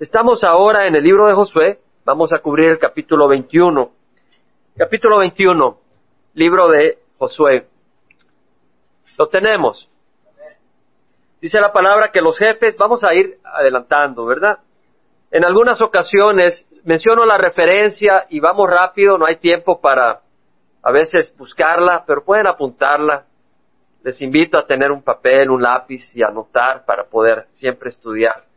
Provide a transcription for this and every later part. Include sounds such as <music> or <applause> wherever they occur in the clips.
Estamos ahora en el libro de Josué, vamos a cubrir el capítulo 21. Capítulo 21, libro de Josué. Lo tenemos. Dice la palabra que los jefes, vamos a ir adelantando, ¿verdad? En algunas ocasiones menciono la referencia y vamos rápido, no hay tiempo para a veces buscarla, pero pueden apuntarla. Les invito a tener un papel, un lápiz y anotar para poder siempre estudiar.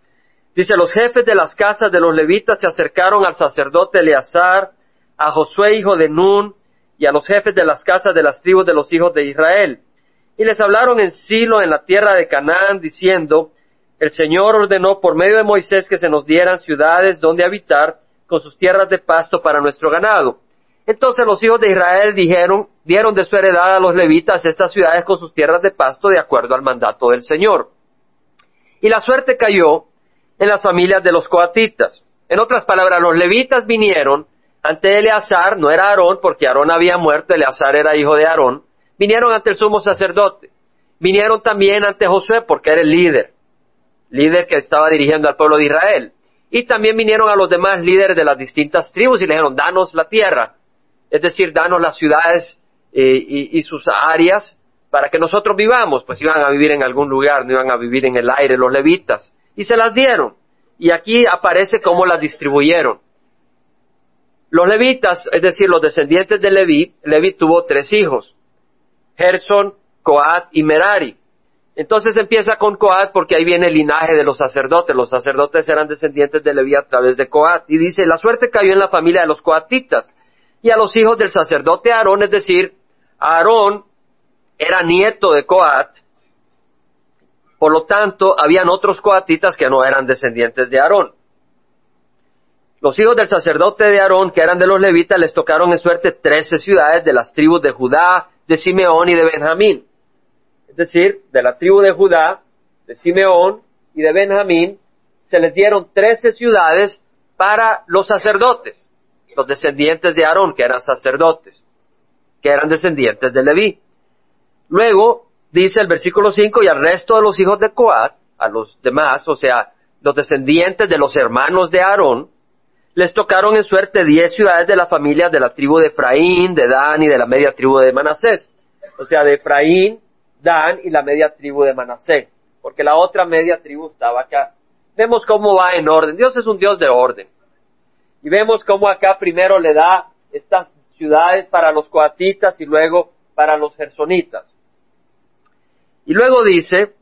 Dice, los jefes de las casas de los levitas se acercaron al sacerdote Eleazar, a Josué hijo de Nun, y a los jefes de las casas de las tribus de los hijos de Israel. Y les hablaron en Silo, en la tierra de Canaán, diciendo, el Señor ordenó por medio de Moisés que se nos dieran ciudades donde habitar, con sus tierras de pasto para nuestro ganado. Entonces los hijos de Israel dijeron, dieron de su heredad a los levitas estas ciudades con sus tierras de pasto de acuerdo al mandato del Señor. Y la suerte cayó en las familias de los coatitas. En otras palabras, los levitas vinieron ante Eleazar, no era Aarón, porque Aarón había muerto, Eleazar era hijo de Aarón, vinieron ante el sumo sacerdote, vinieron también ante Josué, porque era el líder, líder que estaba dirigiendo al pueblo de Israel. Y también vinieron a los demás líderes de las distintas tribus y le dijeron, danos la tierra es decir, danos las ciudades eh, y, sus áreas para que nosotros vivamos, pues iban a vivir en algún lugar, no iban a vivir en el aire los levitas, y se las dieron. Y aquí aparece cómo las distribuyeron. Los levitas, es decir, los descendientes de Leví, Leví tuvo tres hijos, Gerson, Coat y Merari. Entonces empieza con Coat porque ahí viene el linaje de los sacerdotes. Los sacerdotes eran descendientes de Leví a través de Coat. Y dice, la suerte cayó en la familia de los coatitas y a los hijos del sacerdote Aarón, es decir, Aarón era nieto de Coat, por lo tanto, habían otros coatitas que no eran descendientes de Aarón. Los hijos del sacerdote de Aarón, que eran de los levitas, les tocaron en suerte trece ciudades de las tribus de Judá, de Simeón y de Benjamín. Es decir, de la tribu de Judá, de Simeón y de Benjamín, se les dieron trece ciudades para los sacerdotes los descendientes de Aarón, que eran sacerdotes, que eran descendientes de Leví. Luego dice el versículo 5, y al resto de los hijos de Coat, a los demás, o sea, los descendientes de los hermanos de Aarón, les tocaron en suerte diez ciudades de la familia de la tribu de Efraín, de Dan y de la media tribu de Manasés. O sea, de Efraín, Dan y la media tribu de Manasés. Porque la otra media tribu estaba acá. Vemos cómo va en orden. Dios es un Dios de orden. Y vemos cómo acá primero le da estas ciudades para los coatitas y luego para los gersonitas. Y luego dice,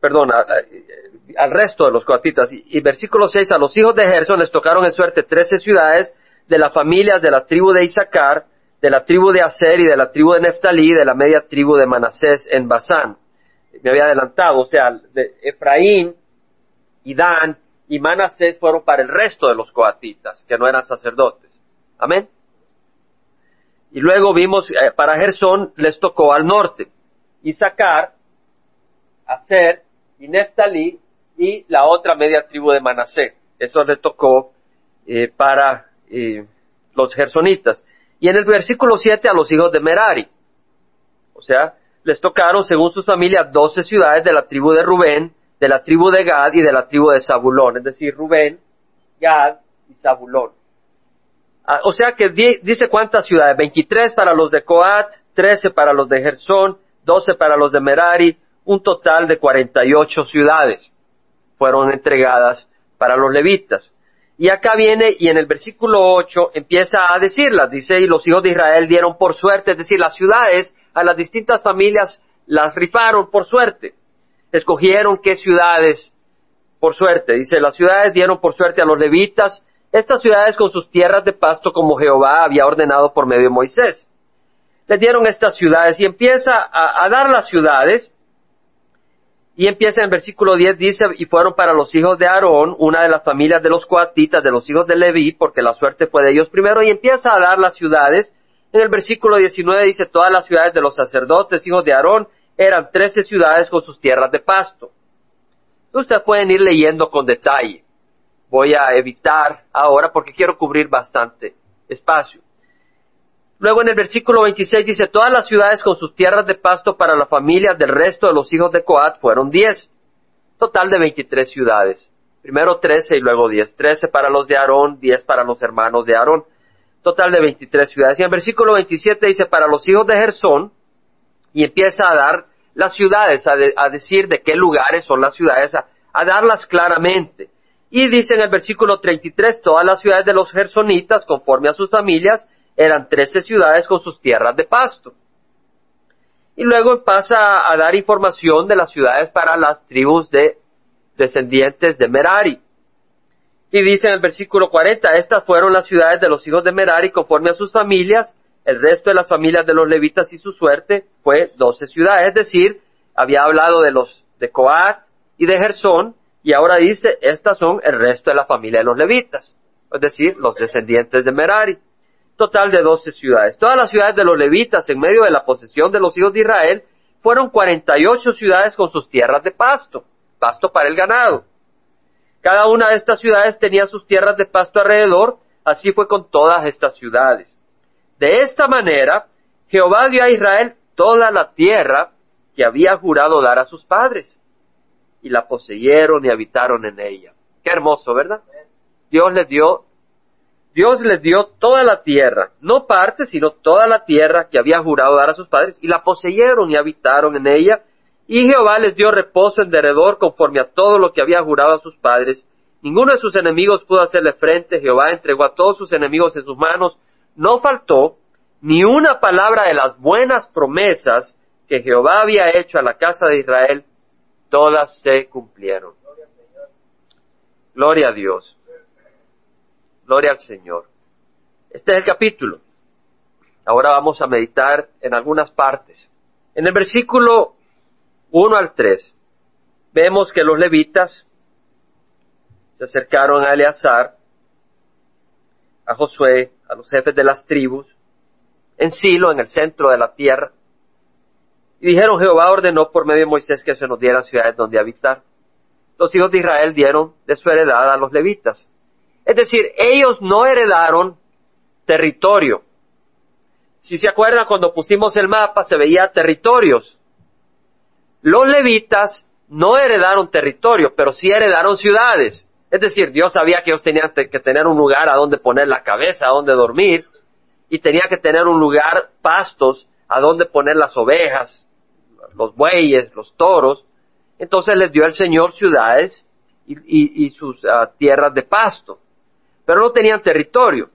perdón, al resto de los coatitas, y, versículo 6, a los hijos de Gerson les tocaron en suerte trece ciudades de las familias de la tribu de Isaacar, de la tribu de Aser y de la tribu de Neftalí, de la media tribu de Manasés en Basán. Me había adelantado, o sea, de Efraín y Dan y Manasés fueron para el resto de los coatitas, que no eran sacerdotes. Amén. Y luego vimos, eh, para Gersón les tocó al norte, Isaacar, Aser y Neftalí y la otra media tribu de Manasés. Eso le tocó eh, para eh, los gersonitas. Y en el versículo 7 a los hijos de Merari. O sea, les tocaron, según sus familias, doce ciudades de la tribu de Rubén, de la tribu de Gad y de la tribu de Zabulón, es decir, Rubén, Gad y Zabulón. Ah, o sea que dice cuántas ciudades, 23 para los de Coat, 13 para los de Gersón, 12 para los de Merari, un total de 48 ciudades fueron entregadas para los levitas. Y acá viene y en el versículo 8 empieza a decirlas, dice, y los hijos de Israel dieron por suerte, es decir, las ciudades a las distintas familias las rifaron por suerte. Escogieron qué ciudades, por suerte, dice, las ciudades dieron por suerte a los levitas, estas ciudades con sus tierras de pasto como Jehová había ordenado por medio de Moisés. Les dieron estas ciudades y empieza a, dar las ciudades, y empieza en el versículo 10, dice, y fueron para los hijos de Aarón, una de las familias de los coatitas, de los hijos de Leví, porque la suerte fue de ellos primero, y empieza a dar las ciudades. En el versículo 19 dice, todas las ciudades de los sacerdotes, hijos de Aarón, eran trece ciudades con sus tierras de pasto. Ustedes pueden ir leyendo con detalle. Voy a evitar ahora porque quiero cubrir bastante espacio. Luego en el versículo 26 dice, todas las ciudades con sus tierras de pasto para las familias del resto de los hijos de Coat fueron diez. Total de 23 ciudades Primero trece y luego diez. Trece para los de Aarón, diez para los hermanos de Aarón. Total de veintitrés ciudades. Y en versículo veintisiete dice para los hijos de Gersón y empieza a dar las ciudades, a, decir de qué lugares son las ciudades, a, darlas claramente. Y dice en el versículo 33, todas las ciudades de los gersonitas, conforme a sus familias, eran trece ciudades con sus tierras de pasto. Y luego pasa a dar información de las ciudades para las tribus de descendientes de Merari. Y dice en el versículo 40, estas fueron las ciudades de los hijos de Merari conforme a sus familias, el resto de las familias de los levitas y su suerte fue doce ciudades, es decir, había hablado de los de Coat y de Gersón, y ahora dice, estas son el resto de la familia de los levitas, es decir, los descendientes de Merari. Total de doce ciudades. Todas las ciudades de los levitas en medio de la posesión de los hijos de Israel fueron cuarenta y ocho ciudades con sus tierras de pasto, pasto para el ganado. Cada una de estas ciudades tenía sus tierras de pasto alrededor, así fue con todas estas ciudades. De esta manera, Jehová dio a Israel toda la tierra que había jurado dar a sus padres, y la poseyeron y habitaron en ella. Qué hermoso, ¿verdad? Dios les dio, Dios les dio toda la tierra, no parte, sino toda la tierra que había jurado dar a sus padres, y la poseyeron y habitaron en ella, y Jehová les dio reposo en derredor conforme a todo lo que había jurado a sus padres. Ninguno de sus enemigos pudo hacerle frente, Jehová entregó a todos sus enemigos en sus manos, no faltó ni una palabra de las buenas promesas que Jehová había hecho a la casa de Israel, todas se cumplieron. Gloria a Dios. Gloria al Señor. Este es el capítulo. Ahora vamos a meditar en algunas partes. En el versículo 1 al 3, vemos que los levitas se acercaron a Eleazar a Josué, a los jefes de las tribus, en Silo, en el centro de la tierra. Y dijeron, Jehová ordenó por medio de Moisés que se nos dieran ciudades donde habitar. Los hijos de Israel dieron de su heredad a los levitas. Es decir, ellos no heredaron territorio. Si se acuerdan, cuando pusimos el mapa se veía territorios. Los levitas no heredaron territorio, pero sí heredaron ciudades. Es decir, Dios sabía que ellos tenían que tener un lugar a donde poner la cabeza, a donde dormir, y tenía que tener un lugar, pastos, a donde poner las ovejas, los bueyes, los toros. Entonces les dio el Señor ciudades y, sus ah, tierras de pasto, pero no tenían territorio.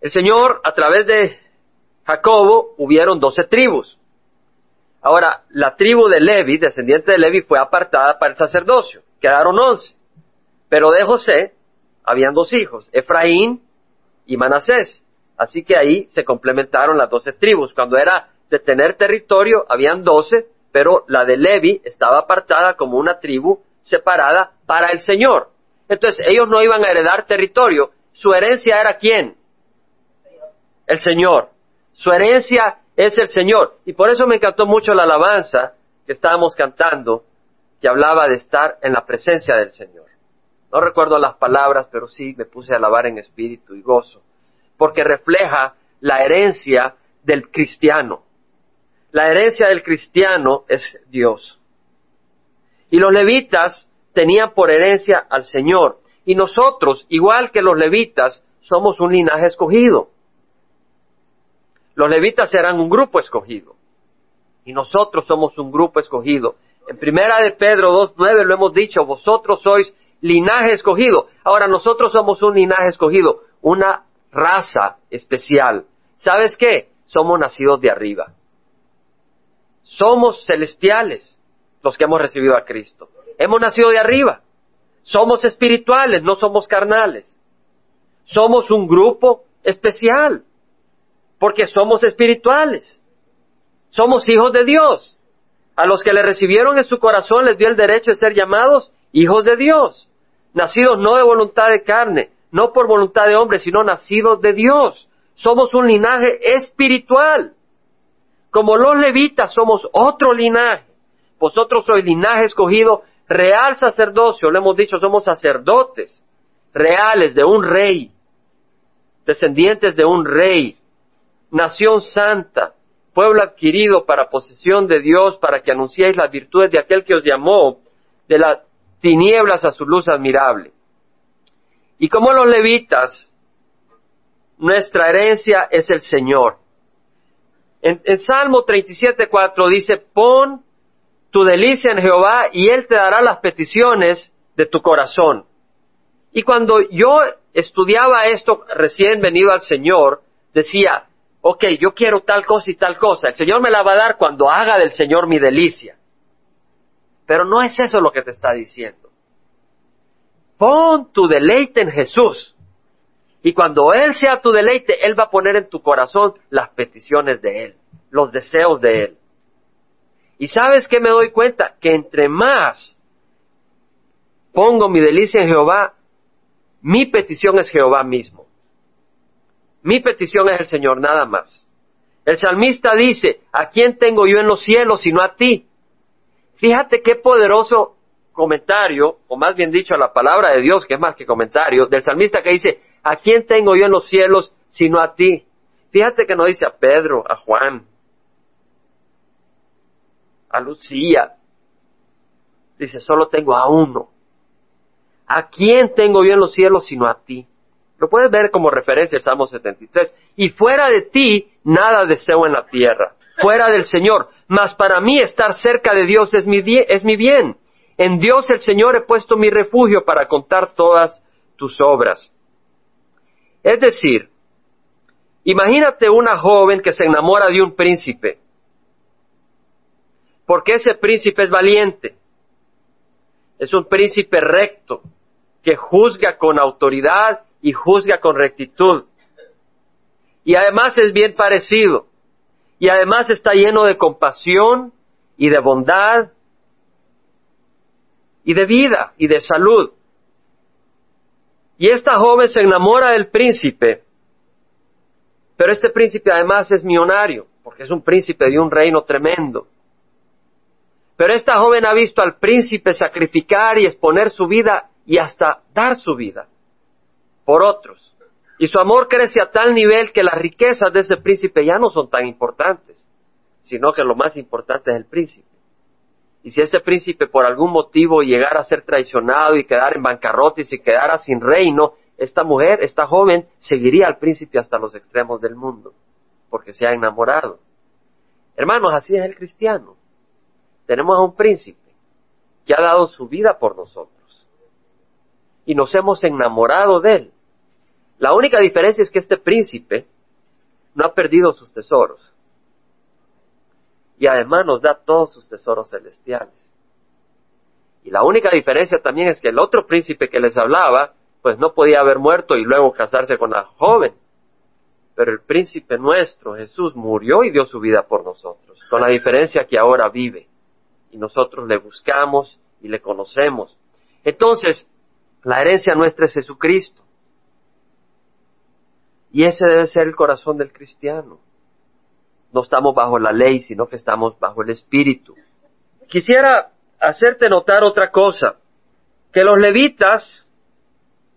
El Señor, a través de Jacobo, hubieron doce tribus. Ahora, la tribu de Levi, descendiente de Levi, fue apartada para el sacerdocio. Quedaron once. Pero de José habían dos hijos, Efraín y Manasés. Así que ahí se complementaron las doce tribus. Cuando era de tener territorio, habían doce, pero la de Levi estaba apartada como una tribu separada para el Señor. Entonces ellos no iban a heredar territorio. Su herencia era quién? El Señor. Su herencia es el Señor. Y por eso me encantó mucho la alabanza que estábamos cantando, que hablaba de estar en la presencia del Señor. No recuerdo las palabras, pero sí me puse a alabar en espíritu y gozo, porque refleja la herencia del cristiano. La herencia del cristiano es Dios. Y los levitas tenían por herencia al Señor. Y nosotros, igual que los levitas, somos un linaje escogido. Los levitas eran un grupo escogido. Y nosotros somos un grupo escogido. En primera de Pedro 2.9 lo hemos dicho, vosotros sois linaje escogido. Ahora nosotros somos un linaje escogido, una raza especial. ¿Sabes qué? Somos nacidos de arriba. Somos celestiales los que hemos recibido a Cristo. Hemos nacido de arriba. Somos espirituales, no somos carnales. Somos un grupo especial, porque somos espirituales. Somos hijos de Dios. A los que le recibieron en su corazón les dio el derecho de ser llamados hijos de Dios, nacidos no de voluntad de carne, no por voluntad de hombre, sino nacidos de Dios. Somos un linaje espiritual. Como los levitas somos otro linaje. Vosotros sois linaje escogido, real sacerdocio, lo hemos dicho, somos sacerdotes reales de un rey, descendientes de un rey, nación santa, pueblo adquirido para posesión de Dios, para que anunciéis las virtudes de aquel que os llamó de la tinieblas a su luz admirable. Y como los levitas, nuestra herencia es el Señor. En, en Salmo 37.4 dice, pon tu delicia en Jehová y Él te dará las peticiones de tu corazón. Y cuando yo estudiaba esto recién venido al Señor, decía, ok, yo quiero tal cosa y tal cosa, el Señor me la va a dar cuando haga del Señor mi delicia. Pero no es eso lo que te está diciendo. Pon tu deleite en Jesús. Y cuando Él sea tu deleite, Él va a poner en tu corazón las peticiones de Él, los deseos de Él. Y sabes que me doy cuenta que entre más pongo mi delicia en Jehová, mi petición es Jehová mismo. Mi petición es el Señor, nada más. El salmista dice, ¿a quién tengo yo en los cielos sino a ti? Fíjate qué poderoso comentario, o más bien dicho, la palabra de Dios, que es más que comentario, del salmista que dice, ¿a quién tengo yo en los cielos sino a ti? Fíjate que no dice a Pedro, a Juan, a Lucía. Dice, solo tengo a uno. ¿A quién tengo yo en los cielos sino a ti? Lo puedes ver como referencia el Salmo 73. Y fuera de ti, nada deseo en la tierra. Fuera del Señor. Mas para mí estar cerca de Dios es mi, es mi bien. En Dios el Señor he puesto mi refugio para contar todas tus obras. Es decir, imagínate una joven que se enamora de un príncipe. Porque ese príncipe es valiente. Es un príncipe recto, que juzga con autoridad y juzga con rectitud. Y además es bien parecido. Y además está lleno de compasión y de bondad y de vida y de salud. Y esta joven se enamora del príncipe, pero este príncipe además es millonario, porque es un príncipe de un reino tremendo. Pero esta joven ha visto al príncipe sacrificar y exponer su vida y hasta dar su vida por otros. Y su amor crece a tal nivel que las riquezas de ese príncipe ya no son tan importantes, sino que lo más importante es el príncipe. Y si este príncipe por algún motivo llegara a ser traicionado y quedar en bancarrota y quedara sin reino, esta mujer, esta joven, seguiría al príncipe hasta los extremos del mundo, porque se ha enamorado. Hermanos, así es el cristiano. Tenemos a un príncipe que ha dado su vida por nosotros. Y nos hemos enamorado de él. La única diferencia es que este príncipe no ha perdido sus tesoros. Y además nos da todos sus tesoros celestiales. Y la única diferencia también es que el otro príncipe que les hablaba, pues no podía haber muerto y luego casarse con la joven. Pero el príncipe nuestro, Jesús, murió y dio su vida por nosotros, con la diferencia que ahora vive. Y nosotros le buscamos y le conocemos. Entonces, la herencia nuestra es Jesucristo. Y ese debe ser el corazón del cristiano. No estamos bajo la ley, sino que estamos bajo el Espíritu. Quisiera hacerte notar otra cosa, que los levitas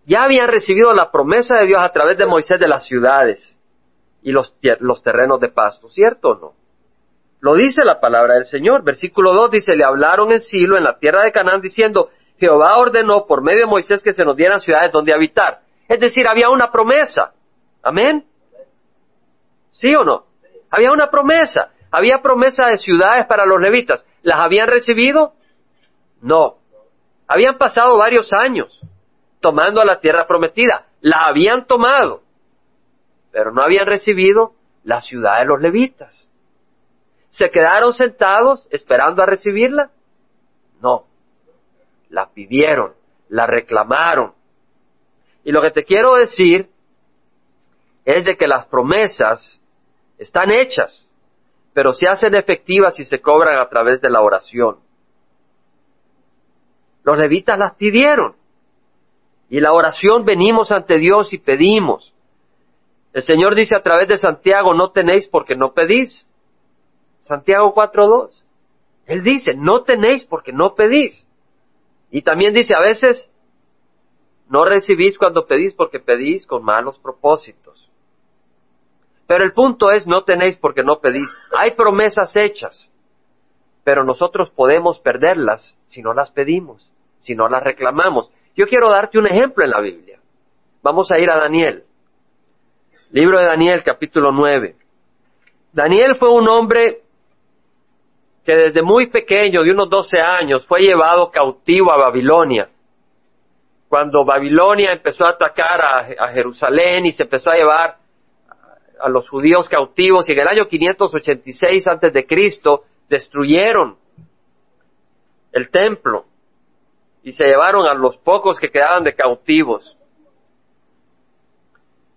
ya habían recibido la promesa de Dios a través de Moisés de las ciudades y los, los terrenos de pasto, ¿cierto o no? Lo dice la palabra del Señor. Versículo 2 dice, le hablaron en Silo, en la tierra de Canaán, diciendo, Jehová ordenó por medio de Moisés que se nos dieran ciudades donde habitar. Es decir, había una promesa. Amén. ¿Sí o no? Había una promesa. Había promesa de ciudades para los levitas. ¿Las habían recibido? No. Habían pasado varios años tomando la tierra prometida. La habían tomado. Pero no habían recibido la ciudad de los levitas. ¿Se quedaron sentados esperando a recibirla? No. La pidieron, la reclamaron. Y lo que te quiero decir es de que las promesas están hechas, pero se hacen efectivas y se cobran a través de la oración. Los levitas las pidieron. Y la oración venimos ante Dios y pedimos. El Señor dice a través de Santiago, no tenéis porque no pedís. Santiago 4.2. Él dice, no tenéis porque no pedís. Y también dice, a veces no recibís cuando pedís porque pedís con malos propósitos. Pero el punto es, no tenéis porque no pedís. Hay promesas hechas, pero nosotros podemos perderlas si no las pedimos, si no las reclamamos. Yo quiero darte un ejemplo en la Biblia. Vamos a ir a Daniel. Libro de Daniel, capítulo 9. Daniel fue un hombre que desde muy pequeño, de unos 12 años, fue llevado cautivo a Babilonia. Cuando Babilonia empezó a atacar a, Jerusalén y se empezó a llevar a los judíos cautivos, y en el año 586 antes de Cristo destruyeron el templo y se llevaron a los pocos que quedaban de cautivos.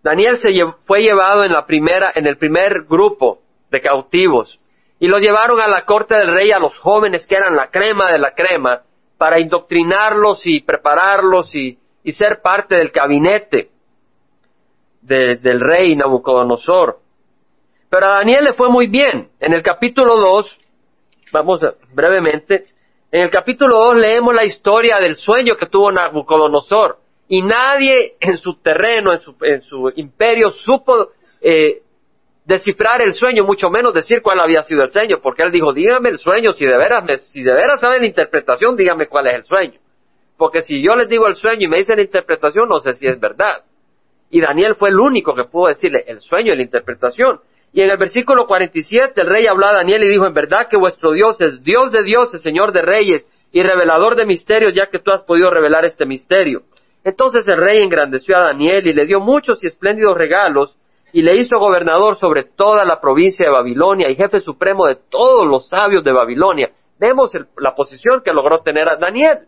Daniel se fue llevado en la primera, en el primer grupo de cautivos y los llevaron a la corte del rey a los jóvenes que eran la crema de la crema para indoctrinarlos y prepararlos y, ser parte del gabinete del rey Nabucodonosor. Pero a Daniel le fue muy bien. En el capítulo 2, vamos brevemente, en el capítulo 2 leemos la historia del sueño que tuvo Nabucodonosor y nadie en su terreno, en su, en su imperio, supo eh, descifrar el sueño, mucho menos decir cuál había sido el sueño, porque él dijo, dígame el sueño, si de veras, si de veras saben la interpretación, dígame cuál es el sueño. Porque si yo les digo el sueño y me dicen la interpretación, no sé si es verdad. Y Daniel fue el único que pudo decirle el sueño y la interpretación. Y en el versículo 47 el rey habló a Daniel y dijo, en verdad que vuestro Dios es Dios de dioses, Señor de reyes y revelador de misterios, ya que tú has podido revelar este misterio. Entonces el rey engrandeció a Daniel y le dio muchos y espléndidos regalos y le hizo gobernador sobre toda la provincia de Babilonia y jefe supremo de todos los sabios de Babilonia. Vemos la posición que logró tener a Daniel,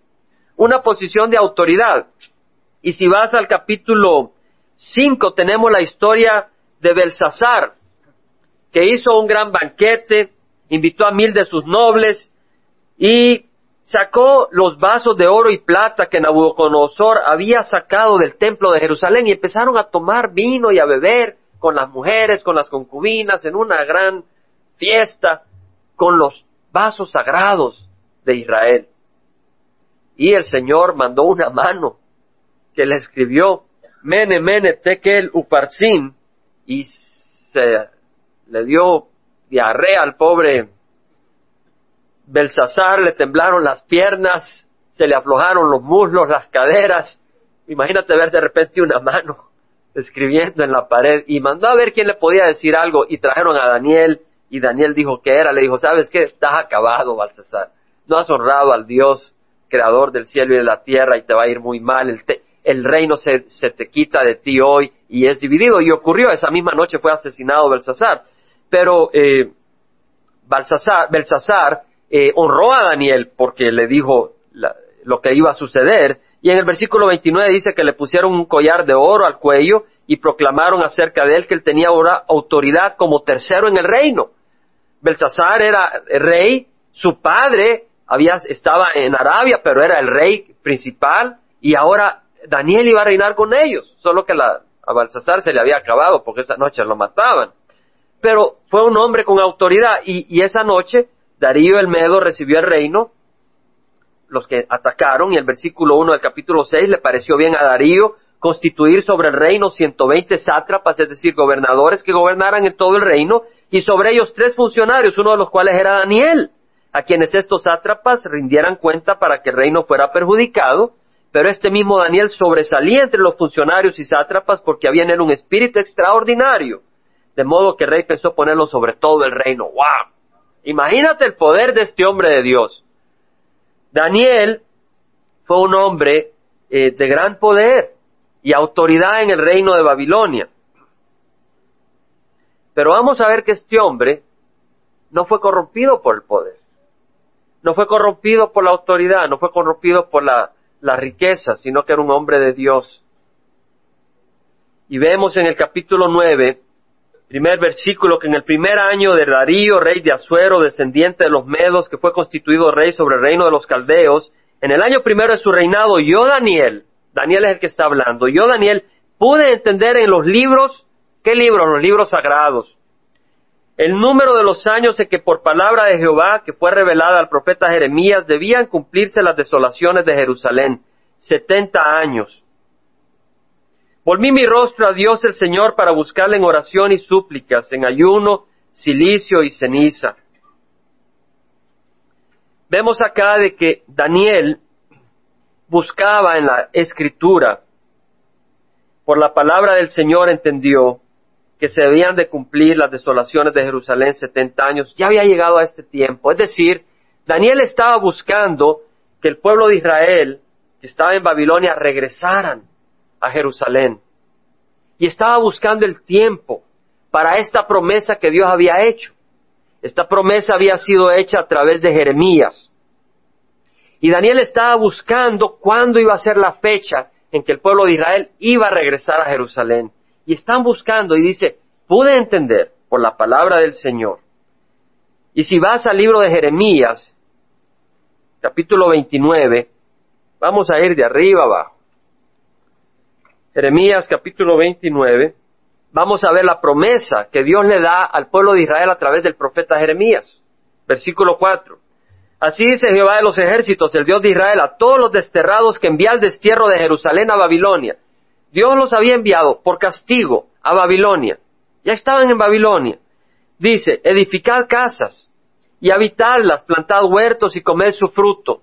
una posición de autoridad. Y si vas al capítulo 5, tenemos la historia de Belsasar, que hizo un gran banquete, invitó a mil de sus nobles y sacó los vasos de oro y plata que Nabucodonosor había sacado del templo de Jerusalén y empezaron a tomar vino y a beber con las mujeres, con las concubinas, en una gran fiesta, con los vasos sagrados de Israel. Y el Señor mandó una mano que le escribió Mene, Mene, Tekel, Uparsin, y se le dio diarrea al pobre Belsasar, le temblaron las piernas, se le aflojaron los muslos, las caderas. Imagínate ver de repente una mano escribiendo en la pared y mandó a ver quién le podía decir algo y trajeron a Daniel y Daniel dijo que era, le dijo, ¿sabes qué? Estás acabado, Balsasar. No has honrado al Dios, creador del cielo y de la tierra y te va a ir muy mal. El, el reino se, se, te quita de ti hoy y es dividido. Y ocurrió, esa misma noche fue asesinado Belsasar. Pero eh, Belsasar eh, honró a Daniel porque le dijo lo que iba a suceder y en el versículo 29 dice que le pusieron un collar de oro al cuello y proclamaron acerca de él que él tenía ahora autoridad como tercero en el reino. Belsasar era rey, su padre había, estaba en Arabia, pero era el rey principal y ahora Daniel iba a reinar con ellos, solo que a Belsasar se le había acabado porque esa noche lo mataban. Pero fue un hombre con autoridad y, y esa noche Darío el Medo recibió el reino los que atacaron, y el versículo 1 del capítulo 6 le pareció bien a Darío constituir sobre el reino 120 sátrapas, es decir, gobernadores que gobernaran en todo el reino, y sobre ellos tres funcionarios, uno de los cuales era Daniel, a quienes estos sátrapas rindieran cuenta para que el reino fuera perjudicado, pero este mismo Daniel sobresalía entre los funcionarios y sátrapas porque había en él un espíritu extraordinario, de modo que el rey pensó ponerlo sobre todo el reino. ¡Wow! Imagínate el poder de este hombre de Dios. Daniel fue un hombre eh, de gran poder y autoridad en el reino de Babilonia. Pero vamos a ver que este hombre no fue corrompido por el poder, no fue corrompido por la autoridad, no fue corrompido por la, la riqueza, sino que era un hombre de Dios. Y vemos en el capítulo 9 primer versículo, que en el primer año de Darío, rey de Asuero, descendiente de los Medos, que fue constituido rey sobre el reino de los Caldeos, en el año primero de su reinado, yo Daniel, Daniel es el que está hablando, yo Daniel pude entender en los libros, ¿qué libros? Los libros sagrados. El número de los años en que por palabra de Jehová, que fue revelada al profeta Jeremías, debían cumplirse las desolaciones de Jerusalén, setenta años. Volví mi rostro a Dios el Señor para buscarle en oración y súplicas, en ayuno, silicio y ceniza. Vemos acá de que Daniel buscaba en la escritura, por la palabra del Señor entendió que se debían de cumplir las desolaciones de Jerusalén 70 años, ya había llegado a este tiempo. Es decir, Daniel estaba buscando que el pueblo de Israel, que estaba en Babilonia, regresaran a Jerusalén. Y estaba buscando el tiempo para esta promesa que Dios había hecho. Esta promesa había sido hecha a través de Jeremías. Y Daniel estaba buscando cuándo iba a ser la fecha en que el pueblo de Israel iba a regresar a Jerusalén. Y están buscando y dice, pude entender por la palabra del Señor. Y si vas al libro de Jeremías, capítulo 29, vamos a ir de arriba abajo. Jeremías capítulo 29, vamos a ver la promesa que Dios le da al pueblo de Israel a través del profeta Jeremías. Versículo 4. Así dice Jehová de los ejércitos, el Dios de Israel, a todos los desterrados que envía al destierro de Jerusalén a Babilonia. Dios los había enviado por castigo a Babilonia. Ya estaban en Babilonia. Dice, edificad casas y habitadlas, plantad huertos y comed su fruto.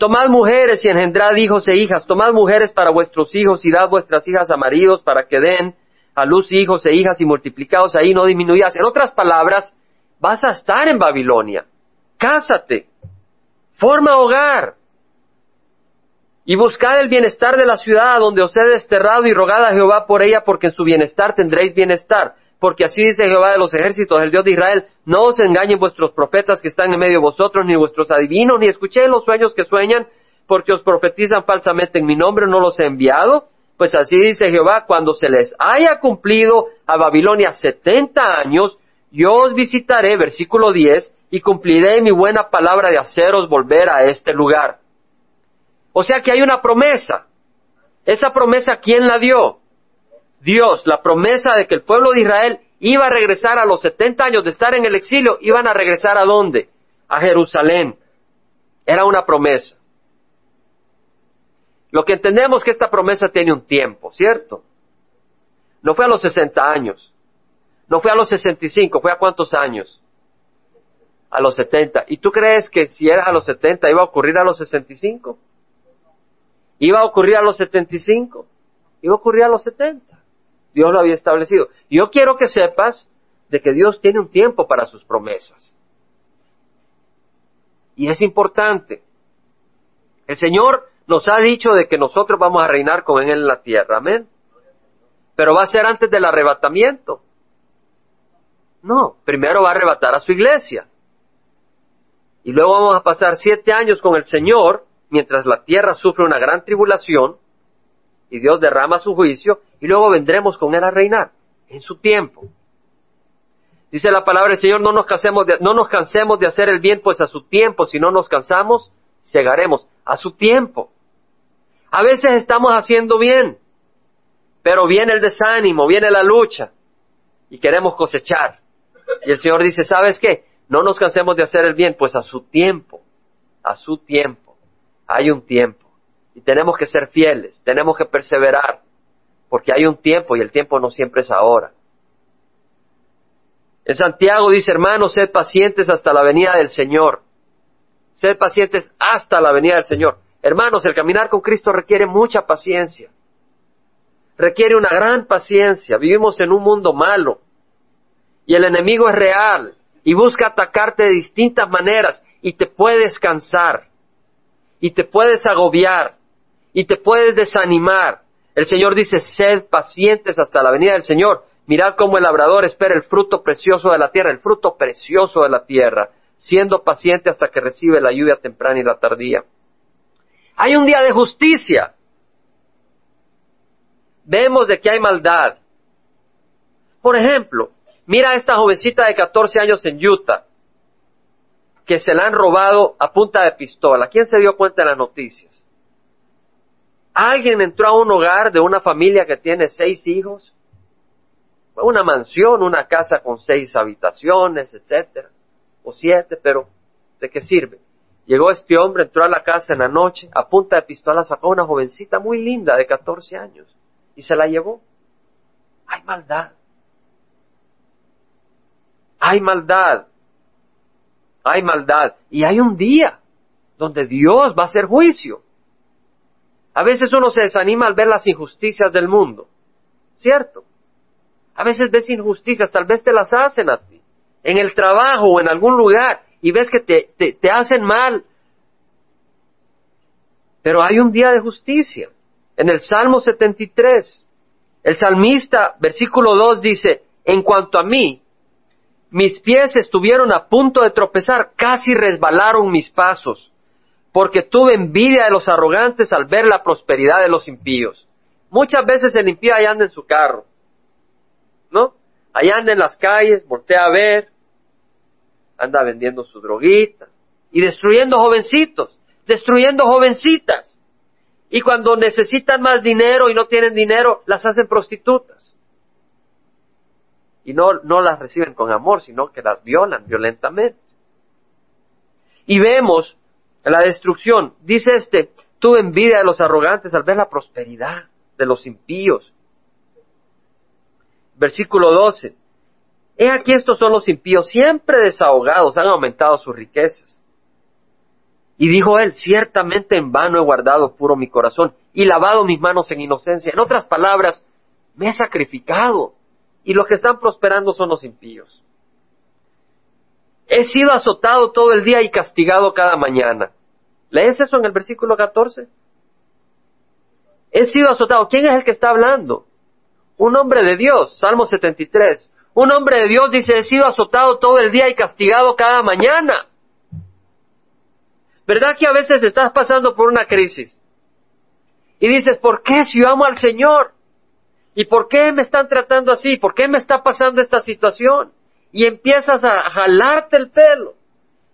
Tomad mujeres y engendrad hijos e hijas, tomad mujeres para vuestros hijos y dad vuestras hijas a maridos para que den a luz hijos e hijas y multiplicados ahí no disminuyas. En otras palabras, vas a estar en Babilonia cásate, forma hogar, y buscad el bienestar de la ciudad donde os he desterrado y rogad a Jehová por ella, porque en su bienestar tendréis bienestar. Porque así dice Jehová de los ejércitos, el Dios de Israel, no os engañen vuestros profetas que están en medio de vosotros, ni vuestros adivinos, ni escuchéis los sueños que sueñan, porque os profetizan falsamente en mi nombre, no los he enviado. Pues así dice Jehová, cuando se les haya cumplido a Babilonia setenta años, yo os visitaré, versículo 10, y cumpliré mi buena palabra de haceros volver a este lugar. O sea que hay una promesa. Esa promesa, ¿quién la dio? Dios, la promesa de que el pueblo de Israel iba a regresar a los 70 años de estar en el exilio, iban a regresar a dónde? A Jerusalén. Era una promesa. Lo que entendemos es que esta promesa tiene un tiempo, ¿cierto? No fue a los 60 años, no fue a los 65, fue a cuántos años? a los 70. ¿Y tú crees que si eras a los 70 iba a ocurrir a los 65? ¿Iba a ocurrir a los 75? Iba a ocurrir a los 70. Dios lo había establecido. Yo quiero que sepas de que Dios tiene un tiempo para sus promesas. Y es importante. El Señor nos ha dicho de que nosotros vamos a reinar con Él en la tierra. Amén. Pero va a ser antes del arrebatamiento. No, primero va a arrebatar a su iglesia. Y luego vamos a pasar siete años con el Señor mientras la tierra sufre una gran tribulación y Dios derrama su juicio y luego vendremos con Él a reinar en su tiempo. Dice la palabra del Señor, no nos, cansemos de, no nos cansemos de hacer el bien, pues a su tiempo, si no nos cansamos, cegaremos. A su tiempo. A veces estamos haciendo bien, pero viene el desánimo, viene la lucha y queremos cosechar. Y el Señor dice, ¿sabes qué? No nos cansemos de hacer el bien, pues a su tiempo, a su tiempo, hay un tiempo. Y tenemos que ser fieles, tenemos que perseverar, porque hay un tiempo y el tiempo no siempre es ahora. En Santiago dice, hermanos, sed pacientes hasta la venida del Señor. Sed pacientes hasta la venida del Señor. Hermanos, el caminar con Cristo requiere mucha paciencia. Requiere una gran paciencia. Vivimos en un mundo malo. Y el enemigo es real y busca atacarte de distintas maneras y te puedes cansar y te puedes agobiar y te puedes desanimar. El Señor dice, sed pacientes hasta la venida del Señor. Mirad cómo el labrador espera el fruto precioso de la tierra, el fruto precioso de la tierra, siendo paciente hasta que recibe la lluvia temprana y la tardía. Hay un día de justicia. Vemos de que hay maldad. Por ejemplo, Mira a esta jovencita de 14 años en Utah, que se la han robado a punta de pistola. ¿Quién se dio cuenta de las noticias? Alguien entró a un hogar de una familia que tiene seis hijos, una mansión, una casa con seis habitaciones, etcétera, o siete, pero ¿de qué sirve? Llegó este hombre, entró a la casa en la noche, a punta de pistola sacó una jovencita muy linda de 14 años y se la llevó. Hay maldad. Hay maldad. Hay maldad. Y hay un día donde Dios va a hacer juicio. A veces uno se desanima al ver las injusticias del mundo, ¿cierto? A veces ves injusticias, tal vez te las hacen a ti, en el trabajo o en algún lugar, y ves que te, te, te hacen mal. Pero hay un día de justicia. En el Salmo 73, el salmista, versículo 2 dice, en cuanto a mí, mis pies estuvieron a punto de tropezar, casi resbalaron mis pasos, porque tuve envidia de los arrogantes al ver la prosperidad de los impíos. Muchas veces el impío allá anda en su carro, ¿no? Allá anda en las calles, voltea a ver, anda vendiendo su droguita y destruyendo jovencitos, destruyendo jovencitas. Y cuando necesitan más dinero y no tienen dinero, las hacen prostitutas. Y no, no las reciben con amor, sino que las violan violentamente. Y vemos la destrucción. Dice este, tuve envidia de los arrogantes al ver la prosperidad de los impíos. Versículo 12. He aquí estos son los impíos, siempre desahogados, han aumentado sus riquezas. Y dijo él, ciertamente en vano he guardado puro mi corazón y lavado mis manos en inocencia. En otras palabras, me he sacrificado. Y los que están prosperando son los impíos. He sido azotado todo el día y castigado cada mañana. ¿Lees eso en el versículo 14? He sido azotado. ¿Quién es el que está hablando? Un hombre de Dios, Salmo 73. Un hombre de Dios dice, he sido azotado todo el día y castigado cada mañana. ¿Verdad que a veces estás pasando por una crisis? Y dices, ¿por qué si yo amo al Señor? ¿Y por qué me están tratando así? ¿Por qué me está pasando esta situación? Y empiezas a jalarte el pelo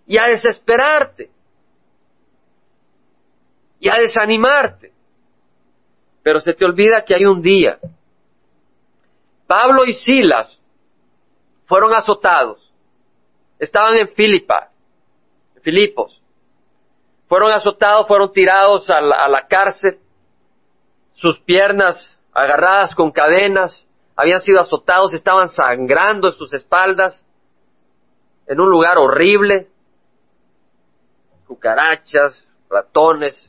y a desesperarte y a desanimarte. Pero se te olvida que hay un día. Pablo y Silas fueron azotados. Estaban en Filipa, Filipos fueron azotados, fueron tirados a la, cárcel, sus piernas agarradas con cadenas, habían sido azotados, estaban sangrando en sus espaldas, en un lugar horrible, cucarachas, ratones,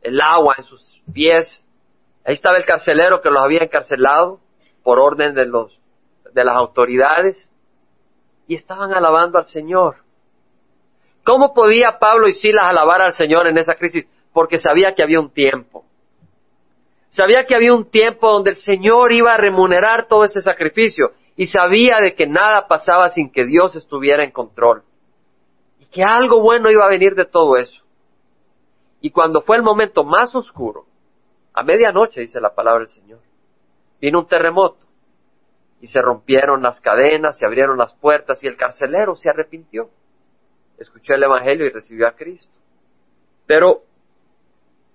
el agua en sus pies. Ahí estaba el carcelero que los había encarcelado por orden de los de las autoridades y estaban alabando al Señor. ¿Cómo podía Pablo y Silas alabar al Señor en esa crisis? Porque sabía que había un tiempo. Sabía que había un tiempo donde el Señor iba a remunerar todo ese sacrificio y sabía de que nada pasaba sin que Dios estuviera en control y que algo bueno iba a venir de todo eso. Y cuando fue el momento más oscuro, a medianoche dice la palabra del Señor, vino un terremoto y se rompieron las cadenas, se abrieron las puertas y el carcelero se arrepintió escuchó el Evangelio y recibió a Cristo. Pero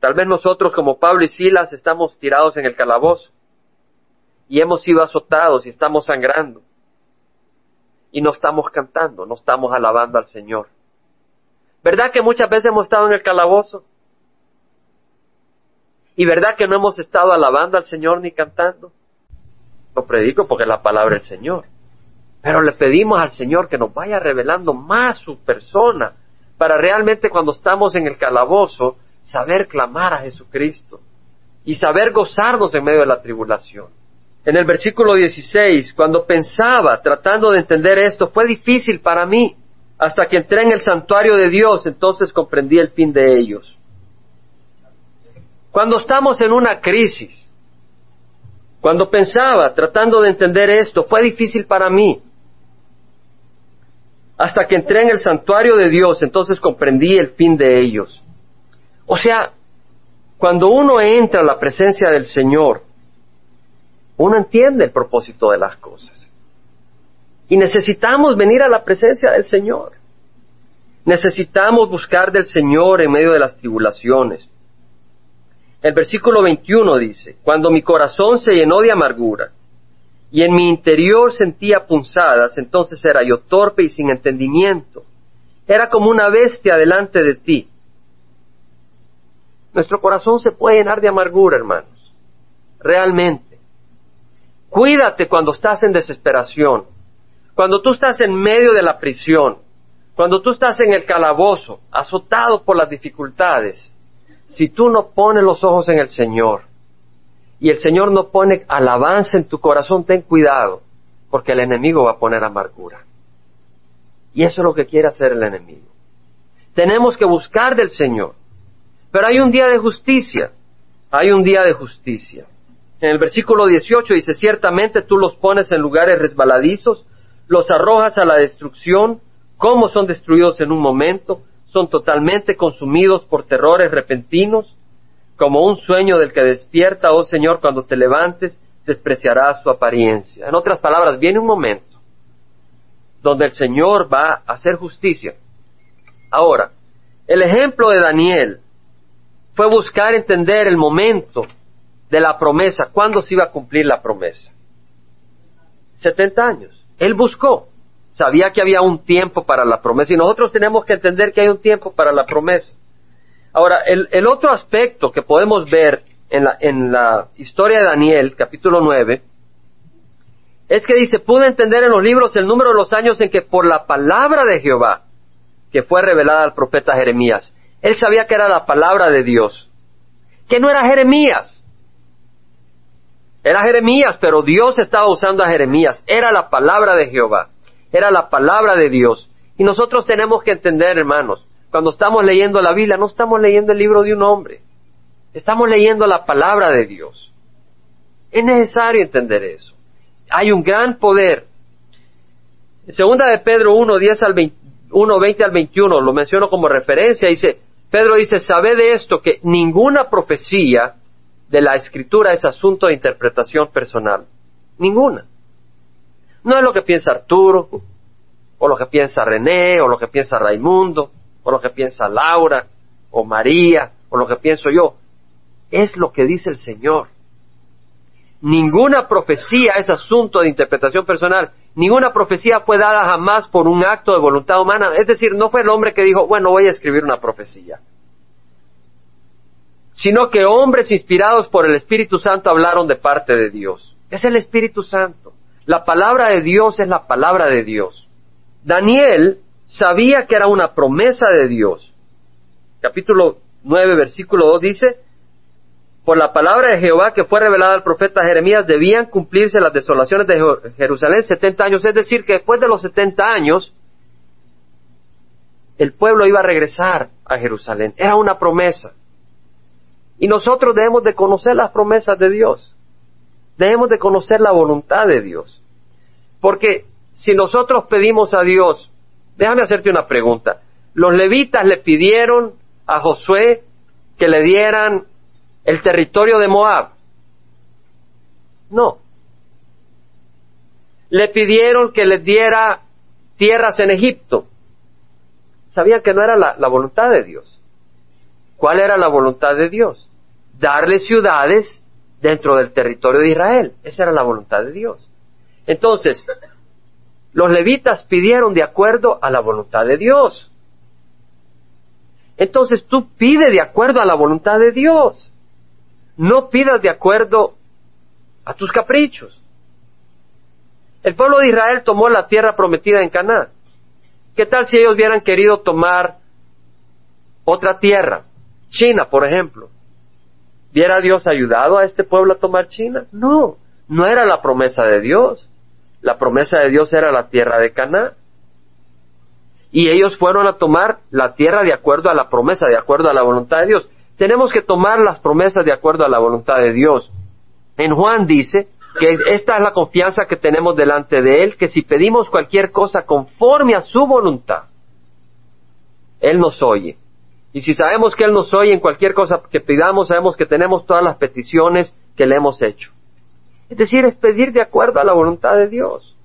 tal vez nosotros como Pablo y Silas estamos tirados en el calabozo y hemos sido azotados y estamos sangrando y no estamos cantando, no estamos alabando al Señor. ¿Verdad que muchas veces hemos estado en el calabozo? ¿Y verdad que no hemos estado alabando al Señor ni cantando? Lo predico porque es la palabra del Señor. Pero le pedimos al Señor que nos vaya revelando más su persona para realmente cuando estamos en el calabozo saber clamar a Jesucristo y saber gozarnos en medio de la tribulación. En el versículo 16, cuando pensaba tratando de entender esto, fue difícil para mí. Hasta que entré en el santuario de Dios, entonces comprendí el fin de ellos. Cuando estamos en una crisis, cuando pensaba tratando de entender esto, fue difícil para mí hasta que entré en el santuario de Dios, entonces comprendí el fin de ellos. O sea, cuando uno entra a la presencia del Señor, uno entiende el propósito de las cosas. Y necesitamos venir a la presencia del Señor. Necesitamos buscar del Señor en medio de las tribulaciones. El versículo 21 dice, cuando mi corazón se llenó de amargura y en mi interior sentía punzadas, entonces era yo torpe y sin entendimiento. Era como una bestia delante de ti. Nuestro corazón se puede llenar de amargura, hermanos. Realmente. Cuídate cuando estás en desesperación. Cuando tú estás en medio de la prisión. Cuando tú estás en el calabozo, azotado por las dificultades. Si tú no pones los ojos en el Señor y el Señor no pone alabanza en tu corazón, ten cuidado, porque el enemigo va a poner amargura. Y eso es lo que quiere hacer el enemigo. Tenemos que buscar del Señor. Pero hay un día de justicia. Hay un día de justicia. En el versículo 18 dice, ciertamente tú los pones en lugares resbaladizos, los arrojas a la destrucción, ¿cómo son destruidos en un momento? Son totalmente consumidos por terrores repentinos, como un sueño del que despierta, oh Señor, cuando te levantes, despreciarás su apariencia. En otras palabras, viene un momento donde el Señor va a hacer justicia. Ahora, el ejemplo de Daniel fue buscar entender el momento de la promesa, cuándo se iba a cumplir la promesa. 70 años. Él buscó, sabía que había un tiempo para la promesa y nosotros tenemos que entender que hay un tiempo para la promesa. Ahora, el, otro aspecto que podemos ver en la, en la historia de Daniel, capítulo 9, es que dice, pude entender en los libros el número de los años en que por la palabra de Jehová, que fue revelada al profeta Jeremías, él sabía que era la palabra de Dios, que no era Jeremías. Era Jeremías, pero Dios estaba usando a Jeremías. Era la palabra de Jehová, era la palabra de Dios. Y nosotros tenemos que entender, hermanos, cuando estamos leyendo la Biblia, no estamos leyendo el libro de un hombre, estamos leyendo la palabra de Dios. Es necesario entender eso. Hay un gran poder. Segunda de Pedro 1, 10 al 1, 20 al 21, lo menciono como referencia, dice, Pedro dice, sabe de esto que ninguna profecía de la escritura es asunto de interpretación personal. Ninguna. No es lo que piensa Arturo, o lo que piensa René, o lo que piensa Raimundo, o lo que piensa Laura, o María, o lo que pienso yo. Es lo que dice el Señor. Ninguna profecía es asunto de interpretación personal. Ninguna profecía fue dada jamás por un acto de voluntad humana. Es decir, no fue el hombre que dijo, bueno, voy a escribir una profecía. Sino que hombres inspirados por el Espíritu Santo hablaron de parte de Dios. Es el Espíritu Santo. La palabra de Dios es la palabra de Dios. Daniel sabía que era una promesa de Dios. Capítulo 9, versículo 2 dice, por la palabra de Jehová que fue revelada al profeta Jeremías, debían cumplirse las desolaciones de Jerusalén 70 años. Es decir, que después de los 70 años, el pueblo iba a regresar a Jerusalén. Era una promesa. Y nosotros debemos de conocer las promesas de Dios. Debemos de conocer la voluntad de Dios. Porque si nosotros pedimos a Dios, déjame hacerte una pregunta. Los levitas le pidieron a Josué que le dieran el territorio de Moab. No. Le pidieron que les diera tierras en Egipto. Sabían que no era la, voluntad de Dios. ¿Cuál era la voluntad de Dios? Darle ciudades dentro del territorio de Israel. Esa era la voluntad de Dios. Entonces, los levitas pidieron de acuerdo a la voluntad de Dios. Entonces tú pide de acuerdo a la voluntad de Dios. No pidas de acuerdo a tus caprichos. El pueblo de Israel tomó la tierra prometida en Canaán. ¿Qué tal si ellos hubieran querido tomar otra tierra? China, por ejemplo. ¿Hubiera Dios ayudado a este pueblo a tomar China? No, no era la promesa de Dios. La promesa de Dios era la tierra de Canaán. Y ellos fueron a tomar la tierra de acuerdo a la promesa, de acuerdo a la voluntad de Dios. Tenemos que tomar las promesas de acuerdo a la voluntad de Dios. En Juan dice que esta es la confianza que tenemos delante de Él, que si pedimos cualquier cosa conforme a su voluntad, Él nos oye. Y si sabemos que Él nos oye en cualquier cosa que pidamos, sabemos que tenemos todas las peticiones que le hemos hecho. Es decir, es pedir de acuerdo a la voluntad de Dios.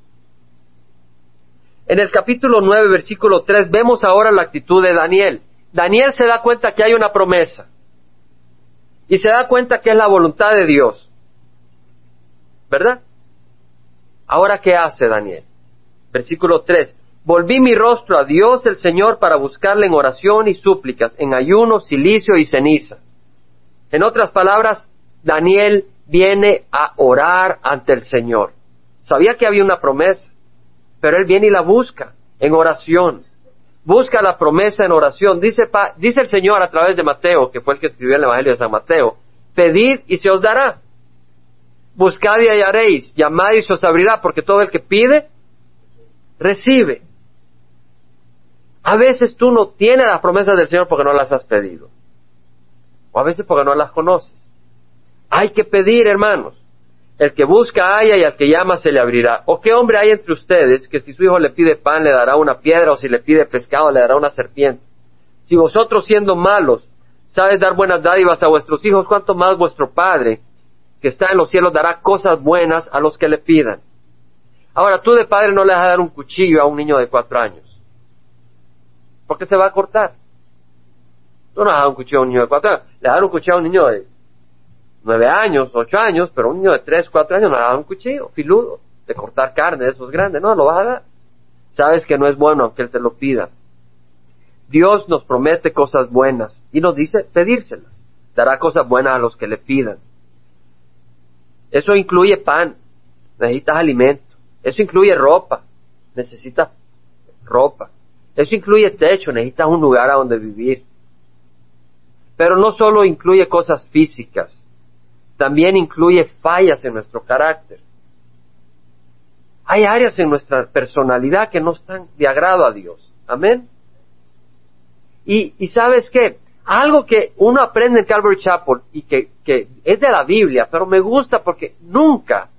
En el capítulo 9, versículo 3, vemos ahora la actitud de Daniel. Daniel se da cuenta que hay una promesa y se da cuenta que es la voluntad de Dios. ¿Verdad? Ahora, ¿qué hace Daniel? Versículo 3. Volví mi rostro a Dios el Señor para buscarle en oración y súplicas, en ayuno, silicio y ceniza. En otras palabras, Daniel viene a orar ante el Señor. Sabía que había una promesa, pero él viene y la busca en oración. Busca la promesa en oración. Dice, el Señor a través de Mateo, que fue el que escribió el Evangelio de San Mateo, pedid y se os dará. Buscad y hallaréis, llamad y se os abrirá, porque todo el que pide, recibe. A veces tú no tienes las promesas del Señor porque no las has pedido. O a veces porque no las conoces. Hay que pedir, hermanos. El que busca haya y al que llama se le abrirá. ¿O qué hombre hay entre ustedes que si su hijo le pide pan le dará una piedra o si le pide pescado le dará una serpiente? Si vosotros siendo malos sabes dar buenas dádivas a vuestros hijos, ¿cuánto más vuestro Padre que está en los cielos dará cosas buenas a los que le pidan? Ahora, tú de padre no le vas a dar un cuchillo a un niño de cuatro años. Porque se va a cortar. Tú no vas a un cuchillo a un niño de cuatro años. Le vas a un cuchillo a un niño de nueve años, ocho años, pero un niño de tres, cuatro años no le un cuchillo filudo de cortar carne de esos grandes. No, lo vas a dar. Sabes que no es bueno aunque él te lo pida. Dios nos promete cosas buenas y nos dice pedírselas. Dará cosas buenas a los que le pidan. Eso incluye pan, necesitas alimento. Eso incluye ropa, necesitas ropa. Eso incluye techo, necesitas un lugar a donde vivir. Pero no solo incluye cosas físicas, también incluye fallas en nuestro carácter. Hay áreas en nuestra personalidad que no están de agrado a Dios. Amén. Y, y sabes qué? Algo que uno aprende en Calvary Chapel y que, que es de la Biblia, pero me gusta porque nunca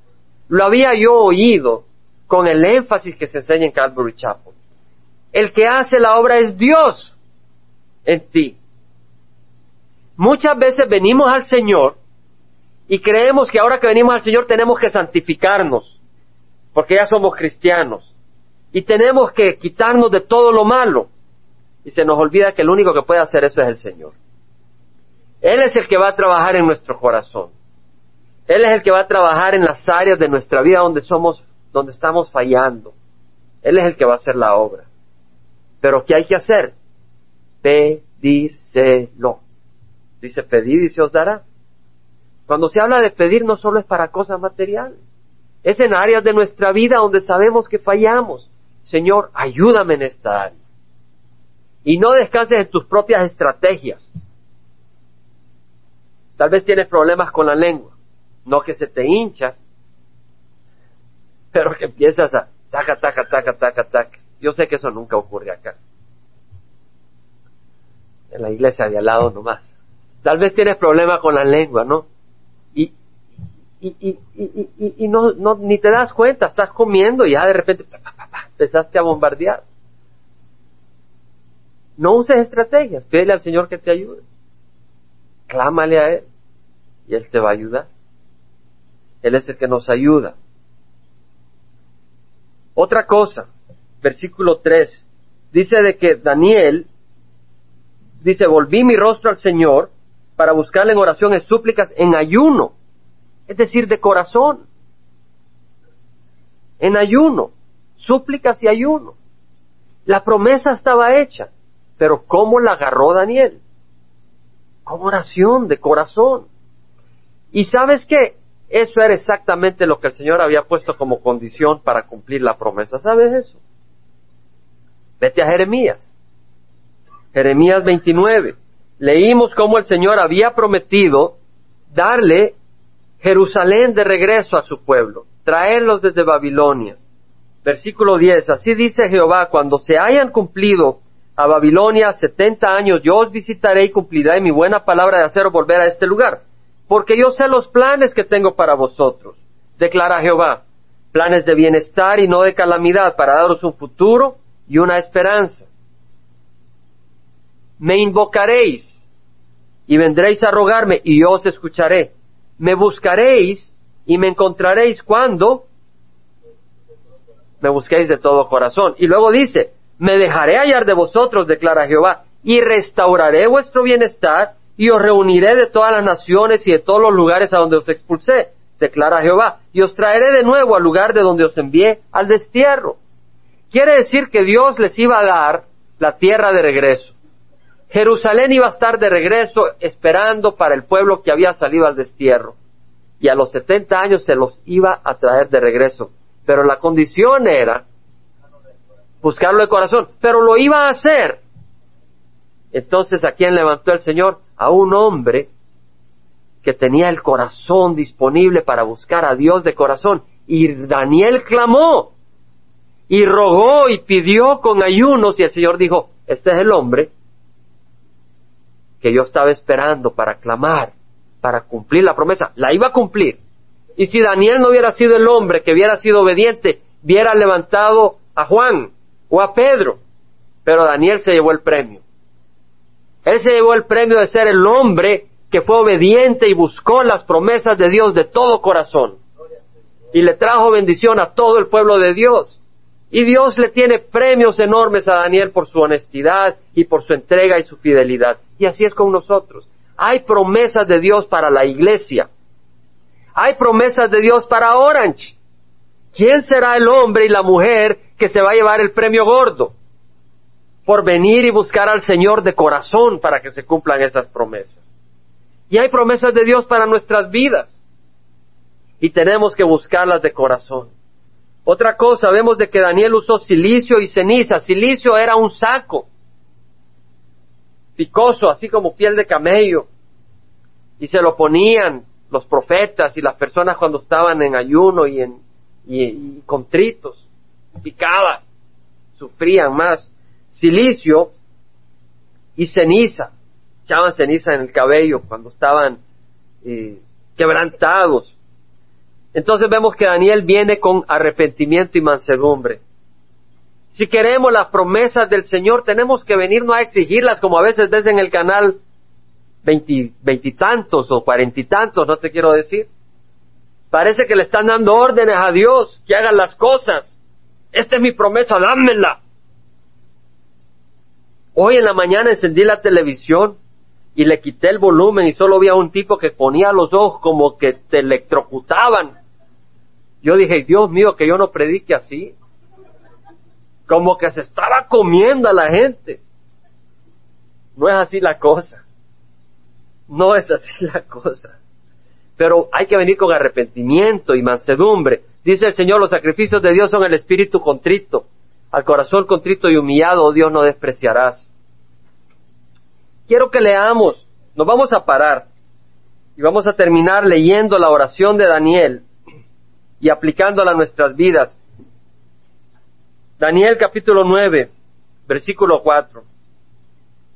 lo había yo oído con el énfasis que se enseña en Calvary Chapel. El que hace la obra es Dios en ti. Muchas veces venimos al Señor y creemos que ahora que venimos al Señor tenemos que santificarnos, porque ya somos cristianos, y tenemos que quitarnos de todo lo malo, y se nos olvida que el único que puede hacer eso es el Señor. Él es el que va a trabajar en nuestro corazón. Él es el que va a trabajar en las áreas de nuestra vida donde somos, donde estamos fallando. Él es el que va a hacer la obra. Pero ¿qué hay que hacer? Pedírselo. Dice, pedid y se os dará. Cuando se habla de pedir no solo es para cosas materiales, es en áreas de nuestra vida donde sabemos que fallamos. Señor, ayúdame en esta área. Y no descanses en tus propias estrategias. Tal vez tienes problemas con la lengua, no que se te hincha, <laughs> pero que empiezas a taca, taca, taca, taca, taca. Yo sé que eso nunca ocurre acá. En la iglesia de al lado nomás. Tal vez tienes problemas con la lengua, ¿no? Y, y, y, y, no, no, ni te das cuenta, estás comiendo y ya de repente empezaste a bombardear. No uses estrategias, pídele al Señor que te ayude. Clámale a Él y Él te va a ayudar. Él es el que nos ayuda. Otra cosa, versículo 3, dice de que Daniel, dice, volví mi rostro al Señor para buscarle en oraciones, súplicas, en ayuno, es decir, de corazón, en ayuno, súplicas y ayuno. La promesa estaba hecha, pero ¿cómo la agarró Daniel? Con oración, de corazón. Y sabes qué? Eso era exactamente lo que el Señor había puesto como condición para cumplir la promesa. ¿Sabes eso? Vete a Jeremías. Jeremías 29 leímos cómo el Señor había prometido darle Jerusalén de regreso a su pueblo, traerlos desde Babilonia. Versículo 10, así dice Jehová, cuando se hayan cumplido a Babilonia setenta años, yo os visitaré y cumpliré mi buena palabra de hacer volver a este lugar, porque yo sé los planes que tengo para vosotros, declara Jehová, planes de bienestar y no de calamidad, para daros un futuro y una esperanza. Me invocaréis y vendréis a rogarme y yo os escucharé. Me buscaréis y me encontraréis cuando me busquéis de todo corazón. Y luego dice, me dejaré hallar de vosotros, declara Jehová, y restauraré vuestro bienestar y os reuniré de todas las naciones y de todos los lugares a donde os expulsé, declara Jehová, y os traeré de nuevo al lugar de donde os envié al destierro. Quiere decir que Dios les iba a dar la tierra de regreso. Jerusalén iba a estar de regreso esperando para el pueblo que había salido al destierro. Y a los setenta años se los iba a traer de regreso. Pero la condición era buscarlo de corazón, pero lo iba a hacer. Entonces, ¿a quién levantó el Señor? A un hombre que tenía el corazón disponible para buscar a Dios de corazón. Y Daniel clamó y rogó y pidió con ayunos y el Señor dijo, este es el hombre que yo estaba esperando para clamar, para cumplir la promesa. La iba a cumplir. Y si Daniel no hubiera sido el hombre que hubiera sido obediente, hubiera levantado a Juan o a Pedro. Pero Daniel se llevó el premio. Él se llevó el premio de ser el hombre que fue obediente y buscó las promesas de Dios de todo corazón. Y le trajo bendición a todo el pueblo de Dios. Y Dios le tiene premios enormes a Daniel por su honestidad y por su entrega y su fidelidad. Y así es con nosotros. Hay promesas de Dios para la iglesia. Hay promesas de Dios para Orange. ¿Quién será el hombre y la mujer que se va a llevar el premio gordo? Por venir y buscar al Señor de corazón para que se cumplan esas promesas. Y hay promesas de Dios para nuestras vidas. Y tenemos que buscarlas de corazón. Otra cosa, vemos de que Daniel usó silicio y ceniza. Silicio era un saco, picoso, así como piel de camello. Y se lo ponían los profetas y las personas cuando estaban en ayuno y, en, y, contritos. Picaba, sufrían más. Silicio y ceniza. Echaban ceniza en el cabello cuando estaban eh, quebrantados. Entonces vemos que Daniel viene con arrepentimiento y mansedumbre. Si queremos las promesas del Señor, tenemos que venirnos a exigirlas, como a veces ves en el canal veintitantos o cuarenta tantos, no te quiero decir. Parece que le están dando órdenes a Dios que hagan las cosas. Esta es mi promesa, dámela. Hoy en la mañana encendí la televisión y le quité el volumen y solo vi a un tipo que ponía los ojos como que te electrocutaban. Yo dije, Dios mío, que yo no predique así. Como que se estaba comiendo a la gente. No es así la cosa. No es así la cosa. Pero hay que venir con arrepentimiento y mansedumbre. Dice el Señor, los sacrificios de Dios son el espíritu contrito. Al corazón contrito y humillado, Dios, no despreciarás. Quiero que leamos, nos vamos a parar y vamos a terminar leyendo la oración de Daniel y aplicándola a nuestras vidas. Daniel capítulo 9, versículo 4.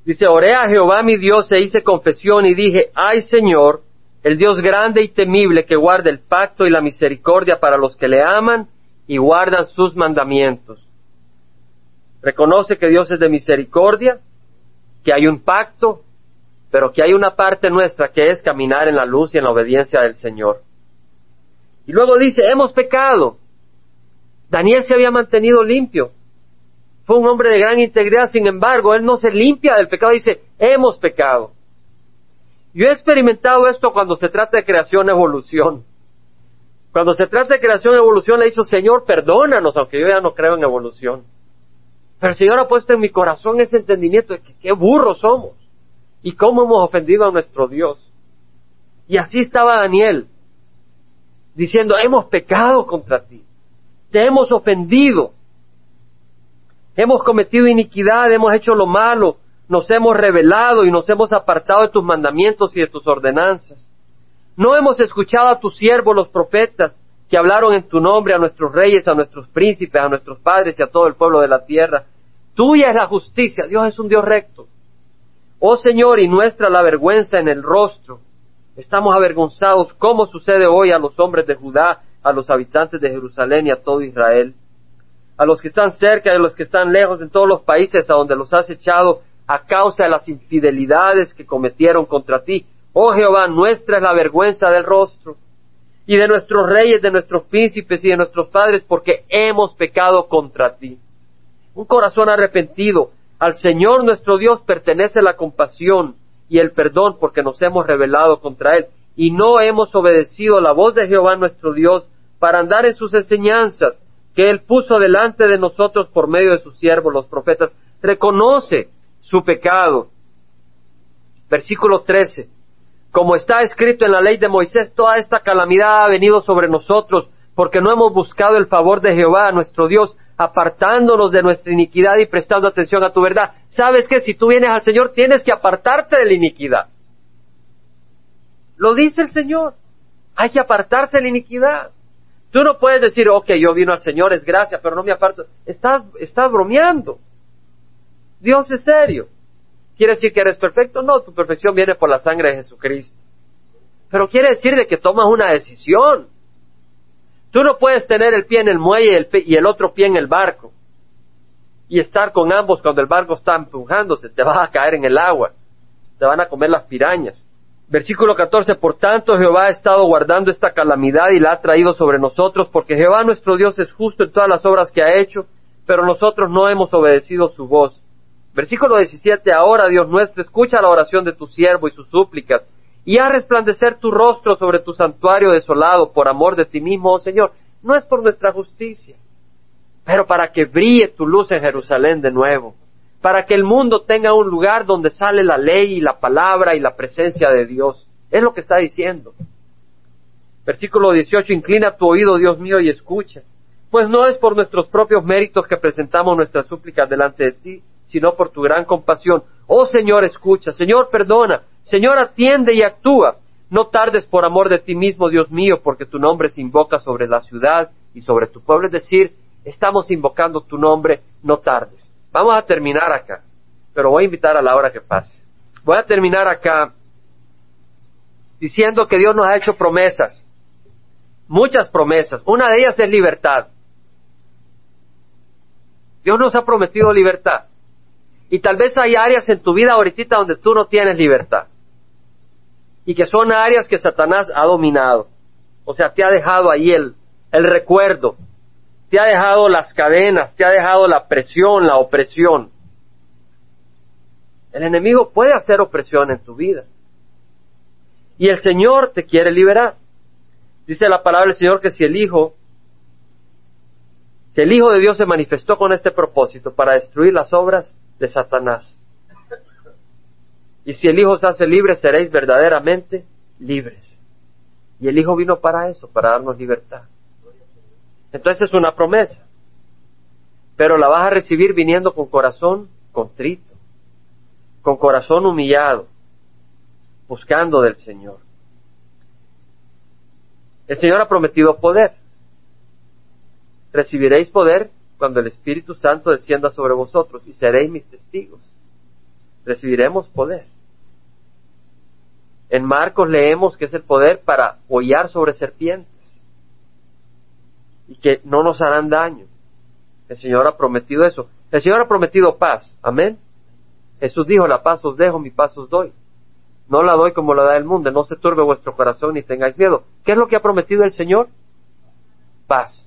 Dice, oré a Jehová mi Dios e hice confesión y dije, ay Señor, el Dios grande y temible que guarda el pacto y la misericordia para los que le aman y guardan sus mandamientos. Reconoce que Dios es de misericordia, que hay un pacto, pero que hay una parte nuestra que es caminar en la luz y en la obediencia del Señor. Y luego dice, hemos pecado. Daniel se había mantenido limpio. Fue un hombre de gran integridad, sin embargo, él no se limpia del pecado, dice, hemos pecado. Yo he experimentado esto cuando se trata de creación evolución. Cuando se trata de creación evolución le he dicho, Señor, perdónanos, aunque yo ya no creo en evolución. Pero el Señor ha puesto en mi corazón ese entendimiento de que qué burros somos y cómo hemos ofendido a nuestro Dios. Y así estaba Daniel diciendo, hemos pecado contra ti, te hemos ofendido, hemos cometido iniquidad, hemos hecho lo malo, nos hemos rebelado y nos hemos apartado de tus mandamientos y de tus ordenanzas. No hemos escuchado a tus siervos los profetas que hablaron en tu nombre a nuestros reyes, a nuestros príncipes, a nuestros padres y a todo el pueblo de la tierra. Tuya es la justicia, Dios es un Dios recto. Oh Señor, y nuestra la vergüenza en el rostro, Estamos avergonzados, como sucede hoy a los hombres de Judá, a los habitantes de Jerusalén y a todo Israel, a los que están cerca y a los que están lejos en todos los países a donde los has echado a causa de las infidelidades que cometieron contra ti. Oh Jehová, nuestra es la vergüenza del rostro y de nuestros reyes, de nuestros príncipes y de nuestros padres, porque hemos pecado contra ti. Un corazón arrepentido. Al Señor nuestro Dios pertenece la compasión y el perdón porque nos hemos rebelado contra Él y no hemos obedecido la voz de Jehová nuestro Dios para andar en sus enseñanzas que Él puso delante de nosotros por medio de sus siervos, los profetas. Reconoce su pecado. Versículo 13. Como está escrito en la ley de Moisés, toda esta calamidad ha venido sobre nosotros porque no hemos buscado el favor de Jehová nuestro Dios apartándonos de nuestra iniquidad y prestando atención a tu verdad. Sabes que si tú vienes al Señor tienes que apartarte de la iniquidad. Lo dice el Señor. Hay que apartarse de la iniquidad. Tú no puedes decir, ok, yo vino al Señor, es gracia, pero no me aparto. Estás, bromeando. Dios es serio. ¿Quiere decir que eres perfecto? No, tu perfección viene por la sangre de Jesucristo. Pero quiere decir de que tomas una decisión. Tú no puedes tener el pie en el muelle y el, otro pie en el barco y estar con ambos cuando el barco está empujándose, te vas a caer en el agua, te van a comer las pirañas. Versículo 14, por tanto Jehová ha estado guardando esta calamidad y la ha traído sobre nosotros, porque Jehová nuestro Dios es justo en todas las obras que ha hecho, pero nosotros no hemos obedecido su voz. Versículo 17, ahora Dios nuestro, escucha la oración de tu siervo y sus súplicas, y a resplandecer tu rostro sobre tu santuario desolado por amor de ti mismo, oh Señor. No es por nuestra justicia, pero para que brille tu luz en Jerusalén de nuevo, para que el mundo tenga un lugar donde sale la ley y la palabra y la presencia de Dios. Es lo que está diciendo. Versículo 18, inclina tu oído, Dios mío, y escucha. Pues no es por nuestros propios méritos que presentamos nuestras súplicas delante de ti, sino por tu gran compasión. Oh Señor, escucha, Señor, perdona, Señor, atiende y actúa. No tardes por amor de ti mismo, Dios mío, porque tu nombre se invoca sobre la ciudad y sobre tu pueblo. Es decir, estamos invocando tu nombre, no tardes. Vamos a terminar acá, pero voy a invitar a la hora que pase. Voy a terminar acá diciendo que Dios nos ha hecho promesas, muchas promesas. Una de ellas es libertad. Dios nos ha prometido libertad. Y tal vez hay áreas en tu vida ahorita donde tú no tienes libertad. Y que son áreas que Satanás ha dominado. O sea, te ha dejado ahí el, el recuerdo. Te ha dejado las cadenas, te ha dejado la presión, la opresión. El enemigo puede hacer opresión en tu vida. Y el Señor te quiere liberar. Dice la palabra del Señor que si el Hijo, que el Hijo de Dios se manifestó con este propósito para destruir las obras de Satanás. Y si el Hijo se hace libre, seréis verdaderamente libres. Y el Hijo vino para eso, para darnos libertad. Entonces es una promesa. Pero la vas a recibir viniendo con corazón contrito, con corazón humillado, buscando del Señor. El Señor ha prometido poder. Recibiréis poder cuando el Espíritu Santo descienda sobre vosotros y seréis mis testigos. Recibiremos poder. En Marcos leemos que es el poder para hollar sobre serpientes y que no nos harán daño. El Señor ha prometido eso. El Señor ha prometido paz. Amén. Jesús dijo, la paz os dejo, mi paz os doy. No la doy como la da el mundo. No se turbe vuestro corazón ni tengáis miedo. ¿Qué es lo que ha prometido el Señor? Paz.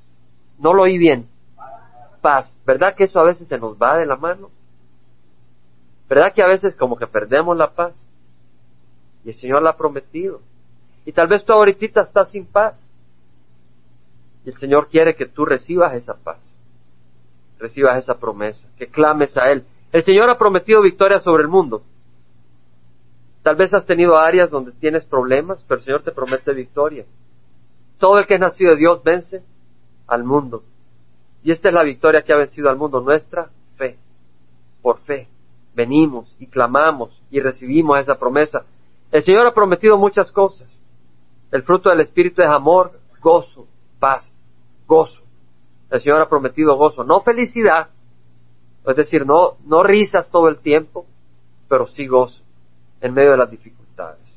No lo oí bien paz. ¿Verdad que eso a veces se nos va de la mano? ¿Verdad que a veces como que perdemos la paz? Y el Señor la ha prometido. Y tal vez tú ahorita estás sin paz. Y el Señor quiere que tú recibas esa paz. Recibas esa promesa. Que clames a Él. El Señor ha prometido victoria sobre el mundo. Tal vez has tenido áreas donde tienes problemas, pero el Señor te promete victoria. Todo el que es nacido de Dios vence al mundo. Y esta es la victoria que ha vencido al mundo, nuestra fe. Por fe venimos y clamamos y recibimos esa promesa. El Señor ha prometido muchas cosas. El fruto del Espíritu es amor, gozo, paz, gozo. El Señor ha prometido gozo, no felicidad, es decir, no, no risas todo el tiempo, pero sí gozo en medio de las dificultades.